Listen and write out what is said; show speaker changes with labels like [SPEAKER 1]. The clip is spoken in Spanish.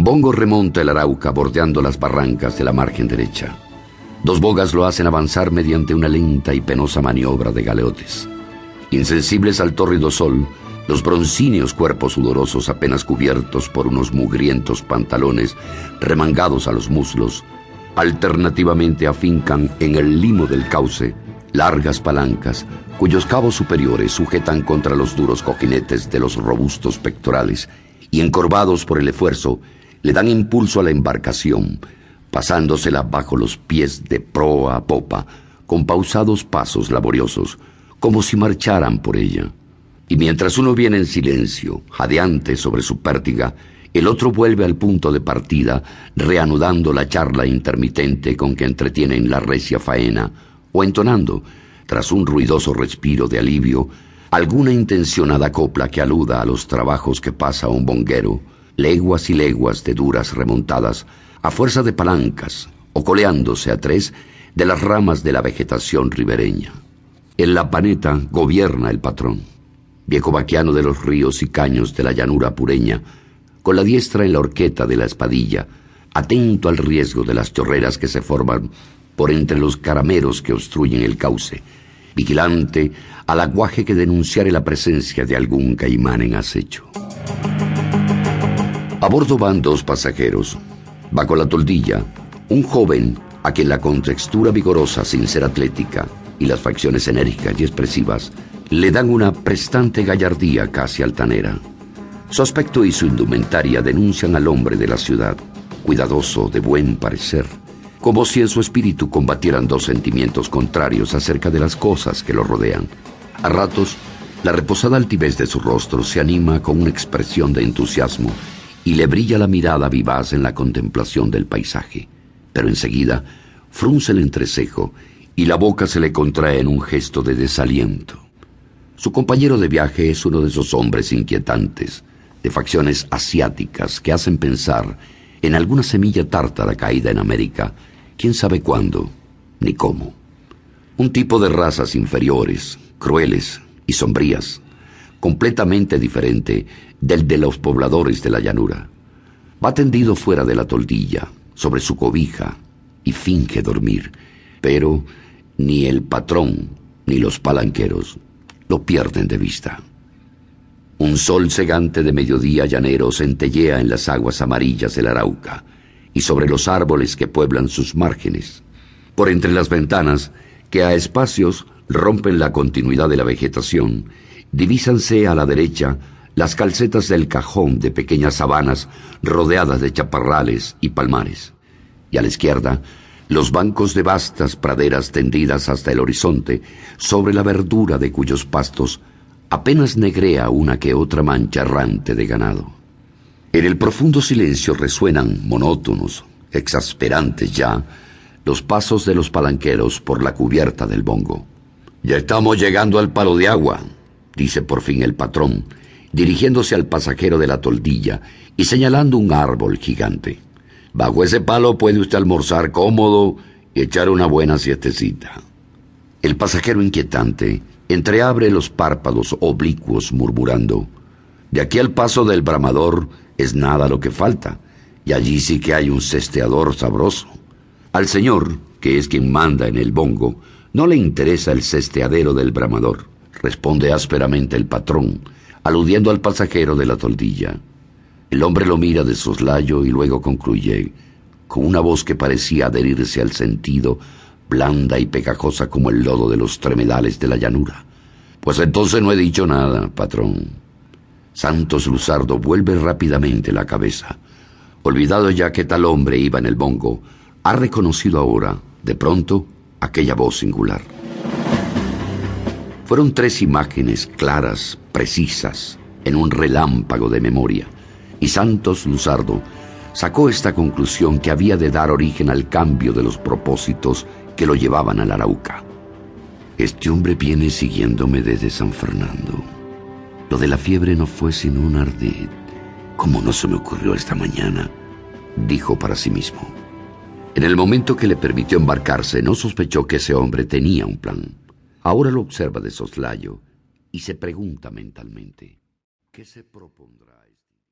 [SPEAKER 1] Bongo remonta el Arauca bordeando las barrancas de la margen derecha. Dos bogas lo hacen avanzar mediante una lenta y penosa maniobra de galeotes. Insensibles al tórrido sol, los broncíneos cuerpos sudorosos apenas cubiertos por unos mugrientos pantalones remangados a los muslos, alternativamente afincan en el limo del cauce largas palancas cuyos cabos superiores sujetan contra los duros cojinetes de los robustos pectorales y encorvados por el esfuerzo le dan impulso a la embarcación, pasándosela bajo los pies de proa a popa, con pausados pasos laboriosos, como si marcharan por ella. Y mientras uno viene en silencio, jadeante sobre su pértiga, el otro vuelve al punto de partida, reanudando la charla intermitente con que entretienen la recia faena, o entonando, tras un ruidoso respiro de alivio, alguna intencionada copla que aluda a los trabajos que pasa un bonguero, leguas y leguas de duras remontadas, a fuerza de palancas, o coleándose a tres de las ramas de la vegetación ribereña. En la paneta gobierna el patrón, viejo vaquiano de los ríos y caños de la llanura pureña, con la diestra en la horqueta de la espadilla, atento al riesgo de las chorreras que se forman por entre los carameros que obstruyen el cauce, vigilante al aguaje que denunciare la presencia de algún caimán en acecho. A bordo van dos pasajeros. Bajo la toldilla, un joven a quien la contextura vigorosa sin ser atlética y las facciones enérgicas y expresivas le dan una prestante gallardía casi altanera. Su aspecto y su indumentaria denuncian al hombre de la ciudad, cuidadoso, de buen parecer, como si en su espíritu combatieran dos sentimientos contrarios acerca de las cosas que lo rodean. A ratos, la reposada altivez de su rostro se anima con una expresión de entusiasmo y le brilla la mirada vivaz en la contemplación del paisaje. Pero enseguida frunce el entrecejo y la boca se le contrae en un gesto de desaliento. Su compañero de viaje es uno de esos hombres inquietantes, de facciones asiáticas que hacen pensar en alguna semilla tártara caída en América, quién sabe cuándo ni cómo. Un tipo de razas inferiores, crueles y sombrías, completamente diferente del de los pobladores de la llanura. Va tendido fuera de la toldilla, sobre su cobija, y finge dormir, pero ni el patrón ni los palanqueros lo pierden de vista. Un sol cegante de mediodía llanero centellea en las aguas amarillas del Arauca y sobre los árboles que pueblan sus márgenes. Por entre las ventanas, que a espacios rompen la continuidad de la vegetación, divísanse a la derecha las calcetas del cajón de pequeñas sabanas rodeadas de chaparrales y palmares, y a la izquierda los bancos de vastas praderas tendidas hasta el horizonte, sobre la verdura de cuyos pastos apenas negrea una que otra mancha errante de ganado. En el profundo silencio resuenan monótonos, exasperantes ya, los pasos de los palanqueros por la cubierta del bongo. Ya estamos llegando al palo de agua, dice por fin el patrón, dirigiéndose al pasajero de la toldilla y señalando un árbol gigante. Bajo ese palo puede usted almorzar cómodo y echar una buena siestecita. El pasajero inquietante entreabre los párpados oblicuos murmurando, de aquí al paso del bramador es nada lo que falta, y allí sí que hay un cesteador sabroso. Al señor, que es quien manda en el bongo, no le interesa el cesteadero del bramador, responde ásperamente el patrón, aludiendo al pasajero de la toldilla. El hombre lo mira de soslayo y luego concluye, con una voz que parecía adherirse al sentido, blanda y pegajosa como el lodo de los tremedales de la llanura. Pues entonces no he dicho nada, patrón. Santos Luzardo vuelve rápidamente la cabeza. Olvidado ya que tal hombre iba en el bongo, ha reconocido ahora, de pronto, aquella voz singular. Fueron tres imágenes claras, precisas, en un relámpago de memoria, y Santos Luzardo sacó esta conclusión que había de dar origen al cambio de los propósitos que lo llevaban al Arauca. Este hombre viene siguiéndome desde San Fernando. Lo de la fiebre no fue sino un ardid. ¿Cómo no se me ocurrió esta mañana? Dijo para sí mismo. En el momento que le permitió embarcarse, no sospechó que ese hombre tenía un plan. Ahora lo observa de soslayo y se pregunta mentalmente, ¿qué se propondrá?